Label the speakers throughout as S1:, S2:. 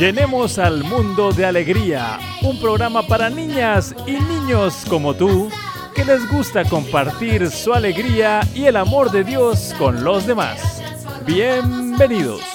S1: Llenemos al mundo de alegría, un programa para niñas y niños como tú que les gusta compartir su alegría y el amor de Dios con los demás. Bienvenidos.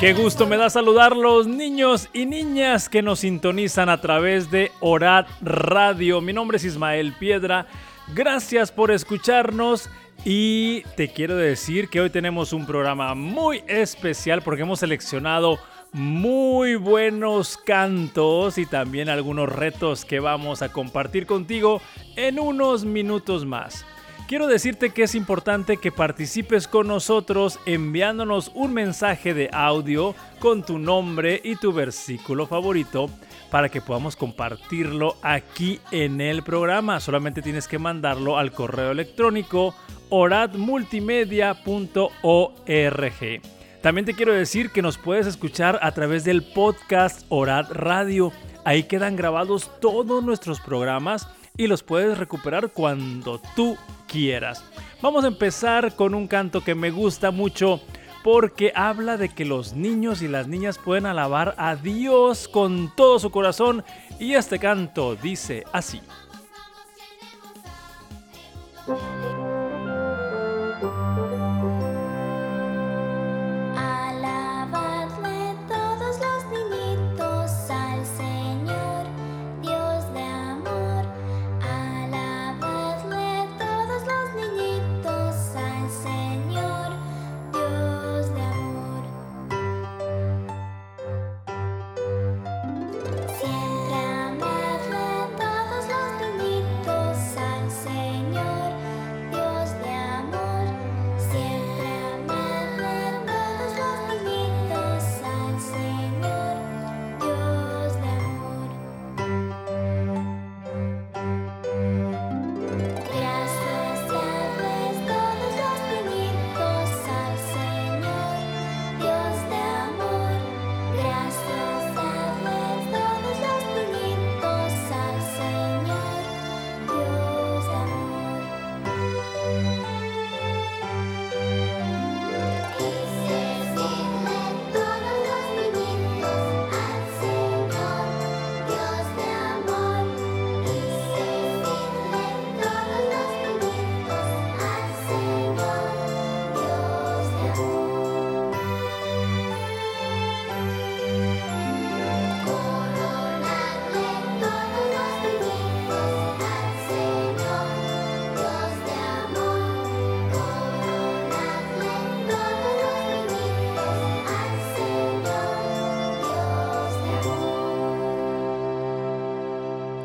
S1: Qué gusto me da saludar los niños y niñas que nos sintonizan a través de Orad Radio. Mi nombre es Ismael Piedra. Gracias por escucharnos y te quiero decir que hoy tenemos un programa muy especial porque hemos seleccionado muy buenos cantos y también algunos retos que vamos a compartir contigo en unos minutos más. Quiero decirte que es importante que participes con nosotros enviándonos un mensaje de audio con tu nombre y tu versículo favorito para que podamos compartirlo aquí en el programa. Solamente tienes que mandarlo al correo electrónico oradmultimedia.org. También te quiero decir que nos puedes escuchar a través del podcast Orad Radio. Ahí quedan grabados todos nuestros programas y los puedes recuperar cuando tú quieras. Vamos a empezar con un canto que me gusta mucho porque habla de que los niños y las niñas pueden alabar a Dios con todo su corazón y este canto dice así.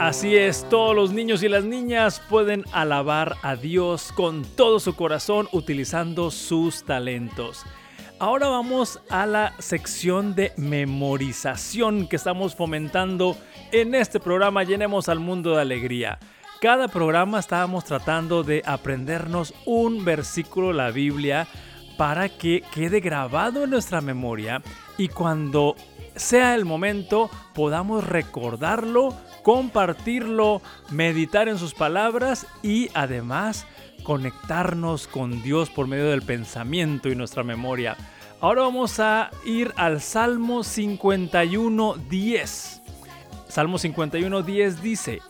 S1: Así es, todos los niños y las niñas pueden alabar a Dios con todo su corazón utilizando sus talentos. Ahora vamos a la sección de memorización que estamos fomentando en este programa Llenemos al Mundo de Alegría. Cada programa estábamos tratando de aprendernos un versículo de la Biblia para que quede grabado en nuestra memoria y cuando sea el momento podamos recordarlo compartirlo, meditar en sus palabras y además conectarnos con Dios por medio del pensamiento y nuestra memoria. Ahora vamos a ir al Salmo 51.10. Salmo 51.10 dice,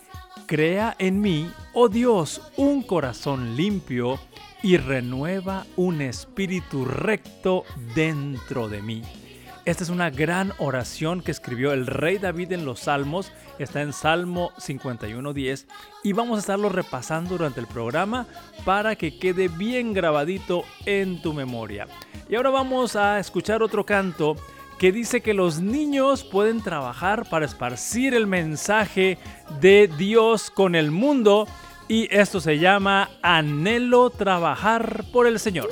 S1: Crea en mí, oh Dios, un corazón limpio y renueva un espíritu recto dentro de mí. Esta es una gran oración que escribió el rey David en los Salmos, está en Salmo 51.10 y vamos a estarlo repasando durante el programa para que quede bien grabadito en tu memoria. Y ahora vamos a escuchar otro canto que dice que los niños pueden trabajar para esparcir el mensaje de Dios con el mundo y esto se llama Anhelo trabajar por el Señor.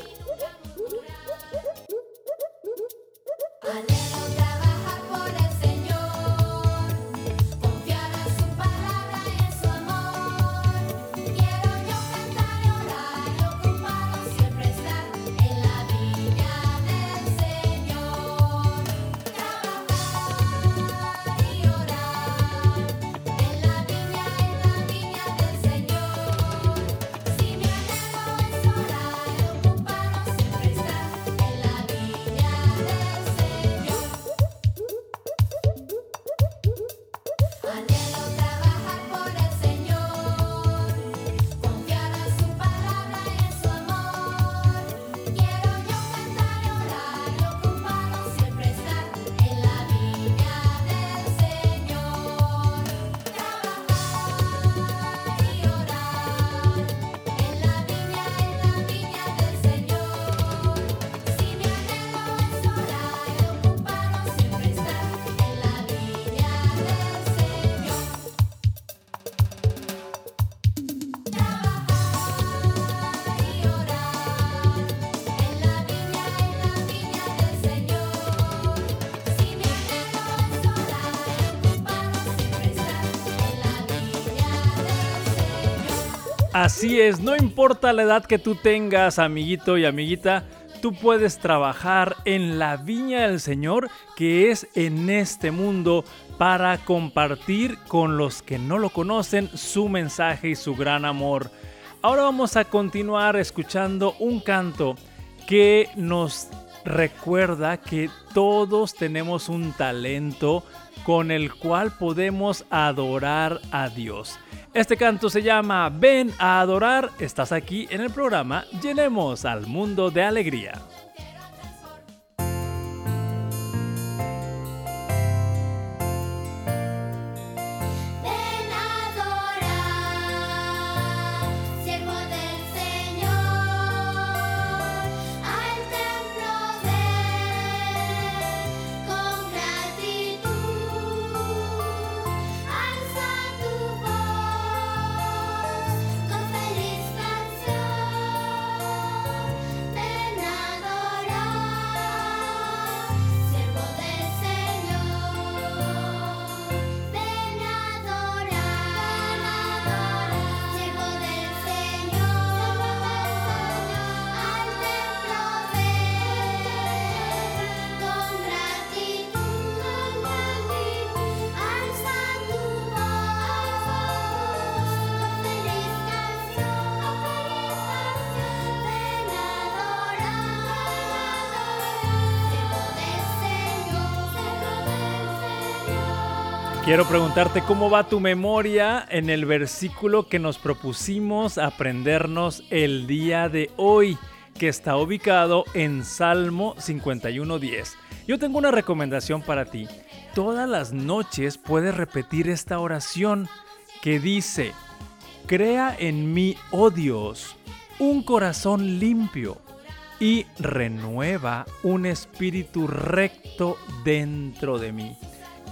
S1: Así es, no importa la edad que tú tengas, amiguito y amiguita, tú puedes trabajar en la viña del Señor que es en este mundo para compartir con los que no lo conocen su mensaje y su gran amor. Ahora vamos a continuar escuchando un canto que nos recuerda que todos tenemos un talento con el cual podemos adorar a Dios. Este canto se llama Ven a adorar. Estás aquí en el programa Llenemos al mundo de alegría. Quiero preguntarte cómo va tu memoria en el versículo que nos propusimos aprendernos el día de hoy, que está ubicado en Salmo 51.10. Yo tengo una recomendación para ti. Todas las noches puedes repetir esta oración que dice, Crea en mí, oh Dios, un corazón limpio y renueva un espíritu recto dentro de mí.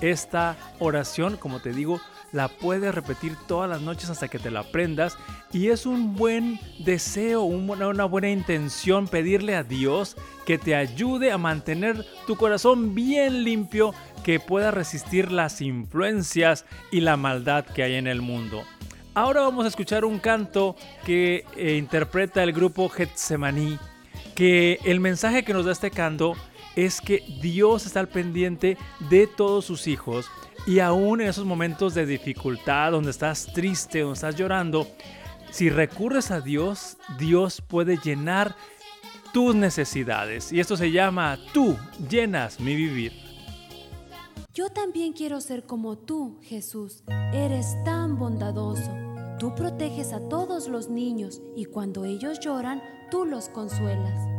S1: Esta oración, como te digo, la puedes repetir todas las noches hasta que te la aprendas y es un buen deseo, una buena intención pedirle a Dios que te ayude a mantener tu corazón bien limpio, que pueda resistir las influencias y la maldad que hay en el mundo. Ahora vamos a escuchar un canto que eh, interpreta el grupo Getsemaní, que el mensaje que nos da este canto es que Dios está al pendiente de todos sus hijos y aún en esos momentos de dificultad, donde estás triste, donde estás llorando, si recurres a Dios, Dios puede llenar tus necesidades. Y esto se llama Tú llenas mi vivir.
S2: Yo también quiero ser como tú, Jesús. Eres tan bondadoso. Tú proteges a todos los niños y cuando ellos lloran, tú los consuelas.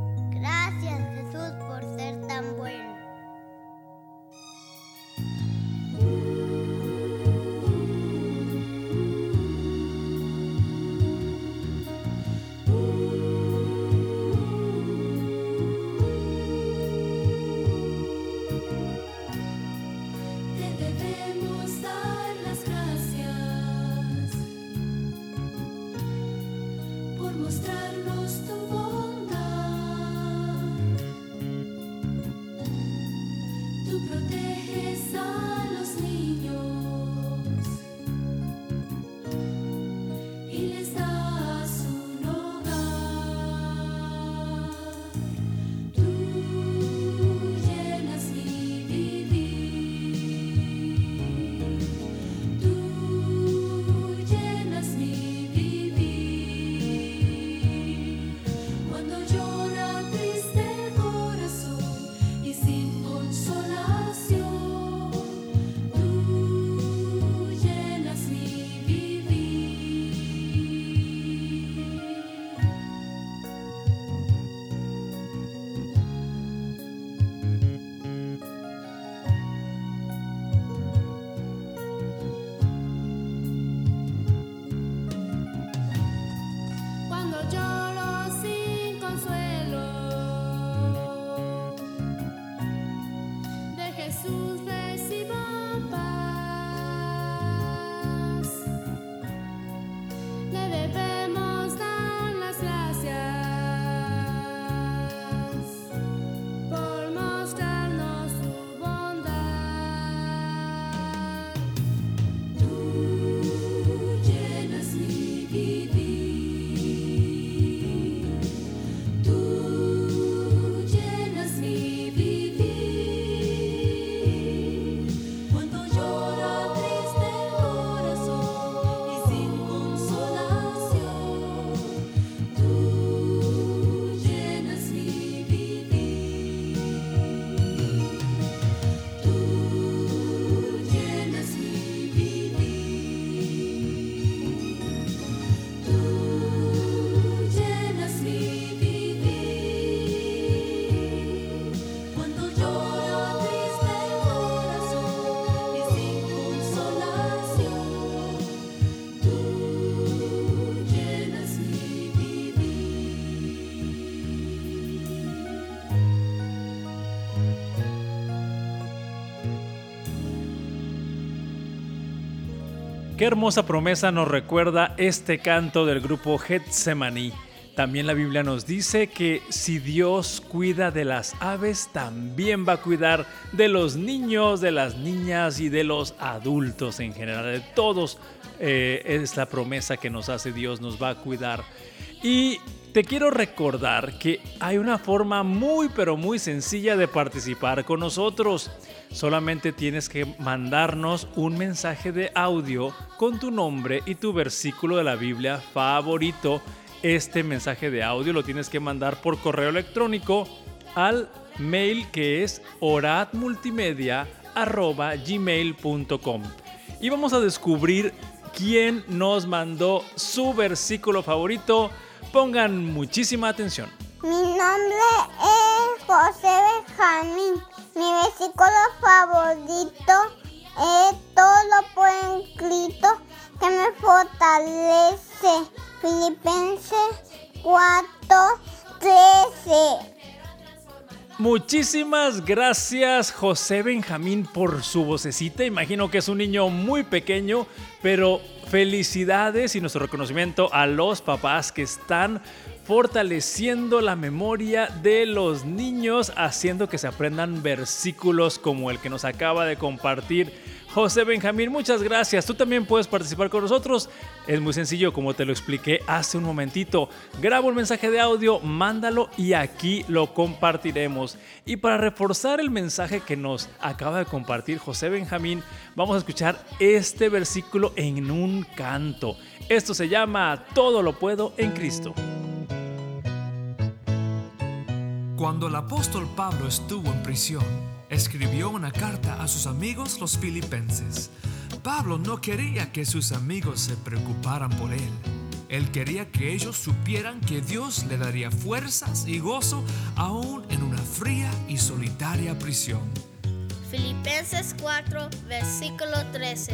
S1: Qué hermosa promesa nos recuerda este canto del grupo Getsemaní. También la Biblia nos dice que si Dios cuida de las aves, también va a cuidar de los niños, de las niñas y de los adultos en general. De todos eh, es la promesa que nos hace Dios, nos va a cuidar. Y te quiero recordar que hay una forma muy pero muy sencilla de participar con nosotros. Solamente tienes que mandarnos un mensaje de audio con tu nombre y tu versículo de la Biblia favorito. Este mensaje de audio lo tienes que mandar por correo electrónico al mail que es oradmultimedia.gmail.com y vamos a descubrir quién nos mandó su versículo favorito Pongan muchísima atención.
S3: Mi nombre es José Benjamín. Mi versículo favorito es todo lo en Cristo que me fortalece. Filipenses 4, 13.
S1: Muchísimas gracias José Benjamín por su vocecita. Imagino que es un niño muy pequeño, pero felicidades y nuestro reconocimiento a los papás que están fortaleciendo la memoria de los niños, haciendo que se aprendan versículos como el que nos acaba de compartir José Benjamín, muchas gracias. Tú también puedes participar con nosotros. Es muy sencillo, como te lo expliqué hace un momentito. Graba un mensaje de audio, mándalo y aquí lo compartiremos. Y para reforzar el mensaje que nos acaba de compartir José Benjamín, vamos a escuchar este versículo en un canto. Esto se llama Todo lo puedo en Cristo.
S4: Cuando el apóstol Pablo estuvo en prisión, escribió una carta a sus amigos los filipenses. Pablo no quería que sus amigos se preocuparan por él. Él quería que ellos supieran que Dios le daría fuerzas y gozo aún en una fría y solitaria prisión.
S5: Filipenses 4, versículo 13.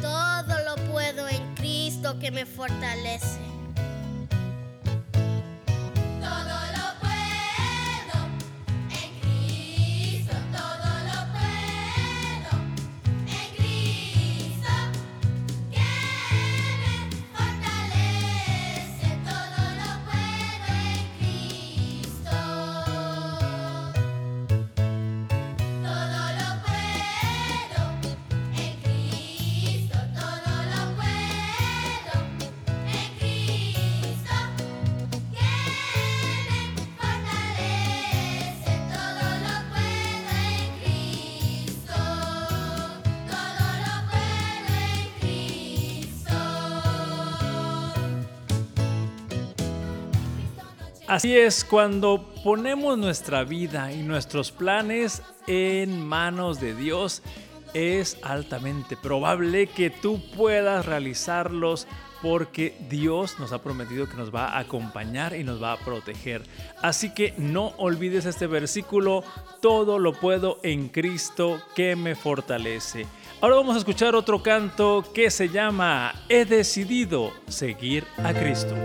S5: Todo lo puedo en Cristo que me fortalece.
S1: Así es, cuando ponemos nuestra vida y nuestros planes en manos de Dios, es altamente probable que tú puedas realizarlos porque Dios nos ha prometido que nos va a acompañar y nos va a proteger. Así que no olvides este versículo, todo lo puedo en Cristo que me fortalece. Ahora vamos a escuchar otro canto que se llama He decidido seguir a Cristo.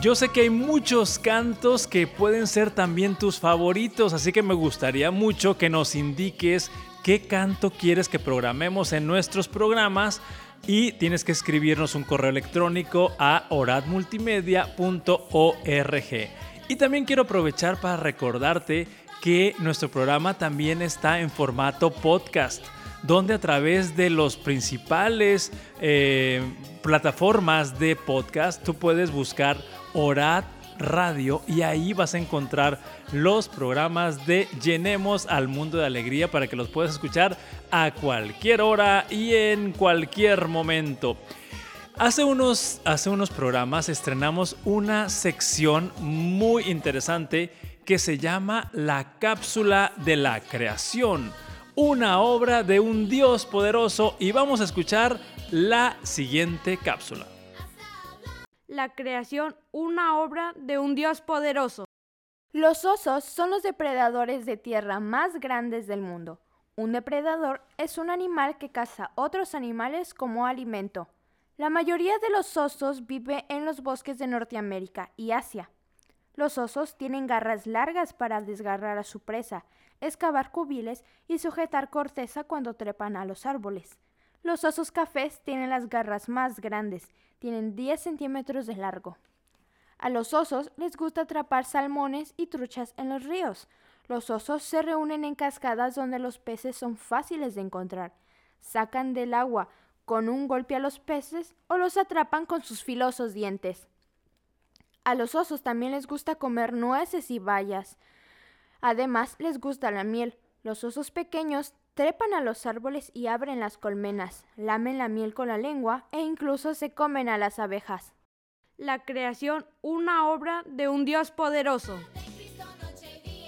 S1: Yo sé que hay muchos cantos que pueden ser también tus favoritos, así que me gustaría mucho que nos indiques qué canto quieres que programemos en nuestros programas y tienes que escribirnos un correo electrónico a oradmultimedia.org. Y también quiero aprovechar para recordarte que nuestro programa también está en formato podcast, donde a través de los principales eh, plataformas de podcast tú puedes buscar Orad Radio y ahí vas a encontrar los programas de Llenemos al Mundo de Alegría para que los puedas escuchar a cualquier hora y en cualquier momento. Hace unos, hace unos programas estrenamos una sección muy interesante que se llama La cápsula de la creación, una obra de un Dios poderoso y vamos a escuchar la siguiente cápsula.
S6: La creación, una obra de un Dios poderoso.
S7: Los osos son los depredadores de tierra más grandes del mundo. Un depredador es un animal que caza otros animales como alimento. La mayoría de los osos vive en los bosques de Norteamérica y Asia. Los osos tienen garras largas para desgarrar a su presa, excavar cubiles y sujetar corteza cuando trepan a los árboles. Los osos cafés tienen las garras más grandes, tienen 10 centímetros de largo. A los osos les gusta atrapar salmones y truchas en los ríos. Los osos se reúnen en cascadas donde los peces son fáciles de encontrar. Sacan del agua con un golpe a los peces o los atrapan con sus filosos dientes. A los osos también les gusta comer nueces y bayas. Además, les gusta la miel. Los osos pequeños trepan a los árboles y abren las colmenas, lamen la miel con la lengua e incluso se comen a las abejas.
S6: La creación, una obra de un Dios poderoso.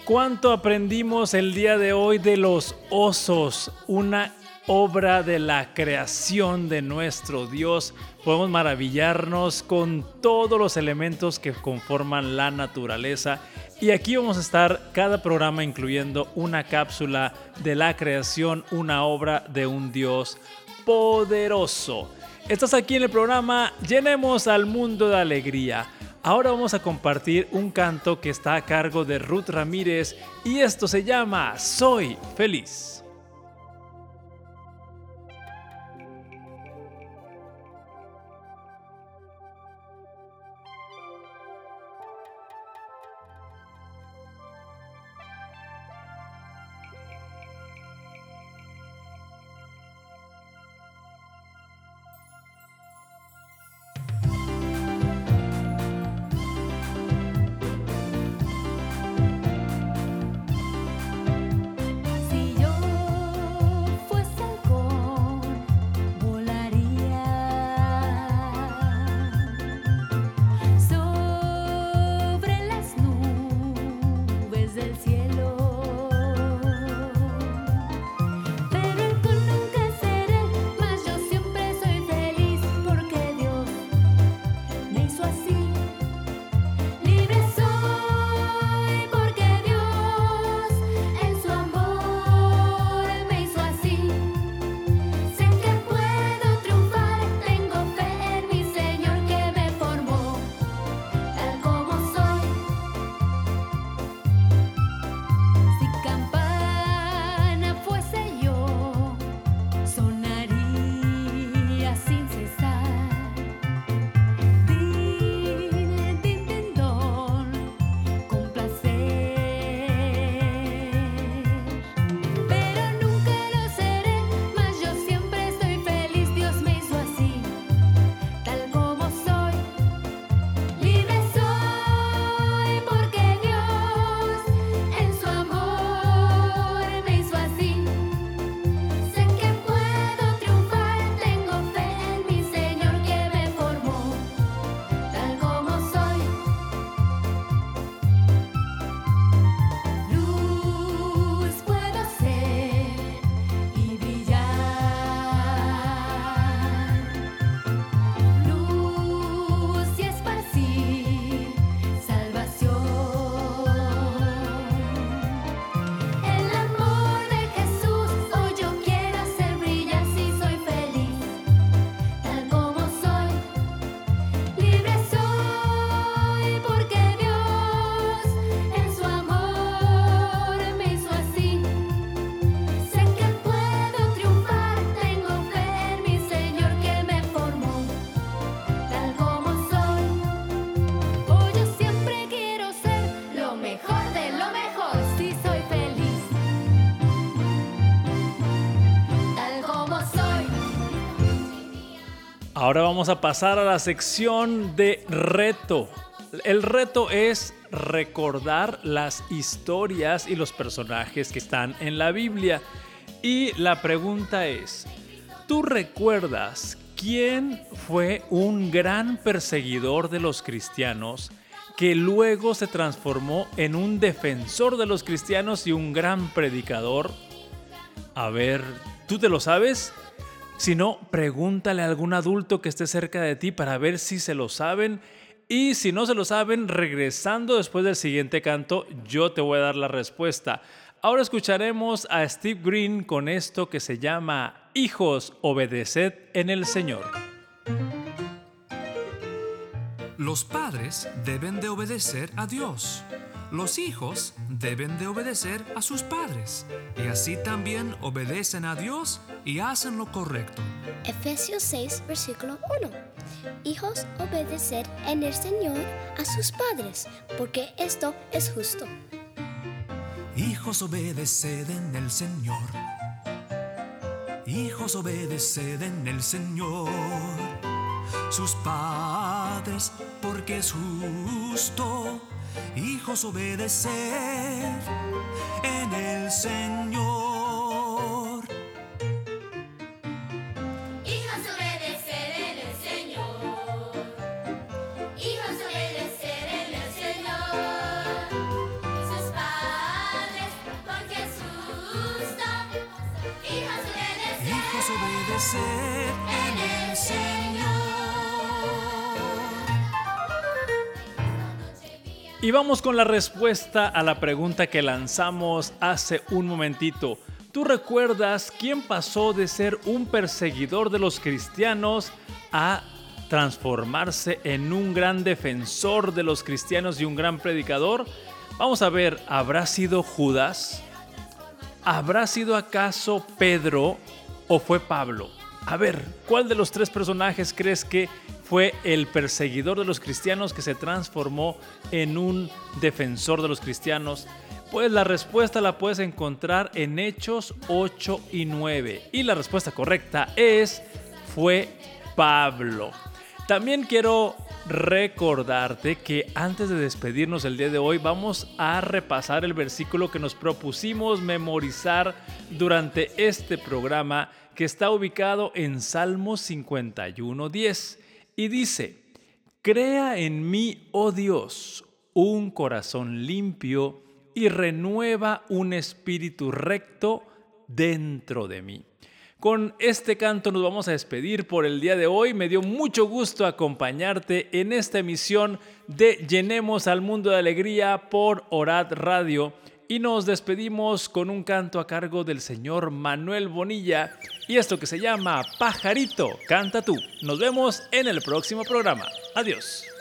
S1: ¿Cuánto aprendimos el día de hoy de los osos? Una obra de la creación de nuestro Dios. Podemos maravillarnos con todos los elementos que conforman la naturaleza. Y aquí vamos a estar cada programa incluyendo una cápsula de la creación, una obra de un Dios poderoso. Estás aquí en el programa Llenemos al mundo de alegría. Ahora vamos a compartir un canto que está a cargo de Ruth Ramírez y esto se llama Soy feliz. Ahora vamos a pasar a la sección de reto. El reto es recordar las historias y los personajes que están en la Biblia. Y la pregunta es, ¿tú recuerdas quién fue un gran perseguidor de los cristianos que luego se transformó en un defensor de los cristianos y un gran predicador? A ver, ¿tú te lo sabes? Si no, pregúntale a algún adulto que esté cerca de ti para ver si se lo saben. Y si no se lo saben, regresando después del siguiente canto, yo te voy a dar la respuesta. Ahora escucharemos a Steve Green con esto que se llama Hijos, obedeced en el Señor.
S4: Los padres deben de obedecer a Dios los hijos deben de obedecer a sus padres y así también obedecen a Dios y hacen lo correcto.
S5: Efesios 6, versículo 1. Hijos, obedecer en el Señor a sus padres, porque esto es justo.
S4: Hijos, obedeced en el Señor. Hijos, obedeced en el Señor. Sus padres, porque es justo hijos obedecer en el Señor.
S8: Hijos obedecer en el Señor. Hijos obedecer en el Señor. Sus padres, es justo. Hijos obedecer.
S4: Hijos obedecer
S1: Y vamos con la respuesta a la pregunta que lanzamos hace un momentito. ¿Tú recuerdas quién pasó de ser un perseguidor de los cristianos a transformarse en un gran defensor de los cristianos y un gran predicador? Vamos a ver, ¿habrá sido Judas? ¿Habrá sido acaso Pedro o fue Pablo? A ver, ¿cuál de los tres personajes crees que fue el perseguidor de los cristianos que se transformó en un defensor de los cristianos? Pues la respuesta la puedes encontrar en Hechos 8 y 9. Y la respuesta correcta es, fue Pablo. También quiero recordarte que antes de despedirnos el día de hoy vamos a repasar el versículo que nos propusimos memorizar durante este programa que está ubicado en Salmos 51.10 y dice, Crea en mí, oh Dios, un corazón limpio y renueva un espíritu recto dentro de mí. Con este canto nos vamos a despedir por el día de hoy. Me dio mucho gusto acompañarte en esta emisión de Llenemos al Mundo de Alegría por Orad Radio y nos despedimos con un canto a cargo del señor Manuel Bonilla y esto que se llama Pajarito, canta tú. Nos vemos en el próximo programa. Adiós.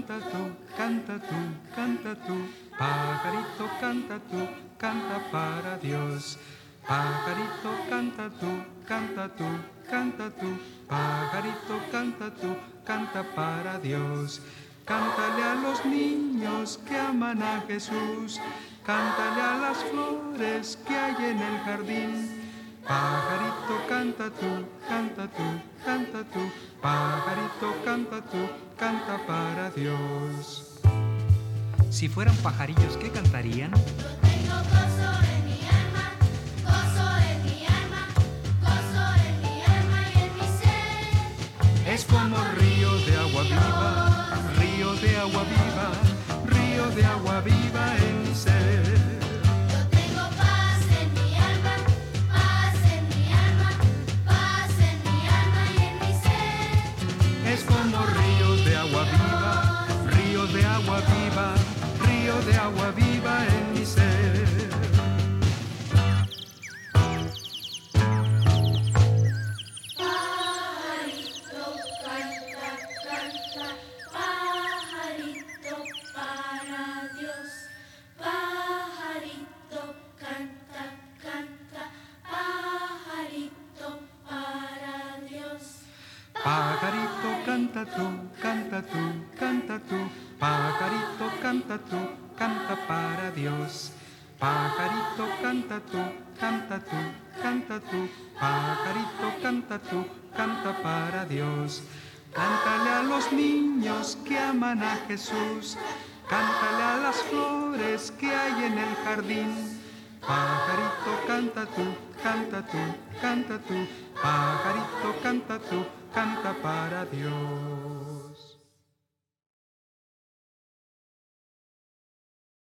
S9: Canta tú, canta tú, canta tú, pajarito canta tú, canta para Dios. Pajarito canta tú, canta tú, canta tú, pajarito canta tú, canta para Dios. Cántale a los niños que aman a Jesús, cántale a las flores que hay en el jardín. Pajarito canta tú, canta tú, canta tú, pajarito canta tú, canta para Dios.
S10: Si fueran pajarillos, ¿qué cantarían?
S8: tengo gozo en mi alma, gozo en mi alma, gozo en mi alma y en mi ser.
S9: Es como río de agua viva, río de agua viva, de agua Jesús.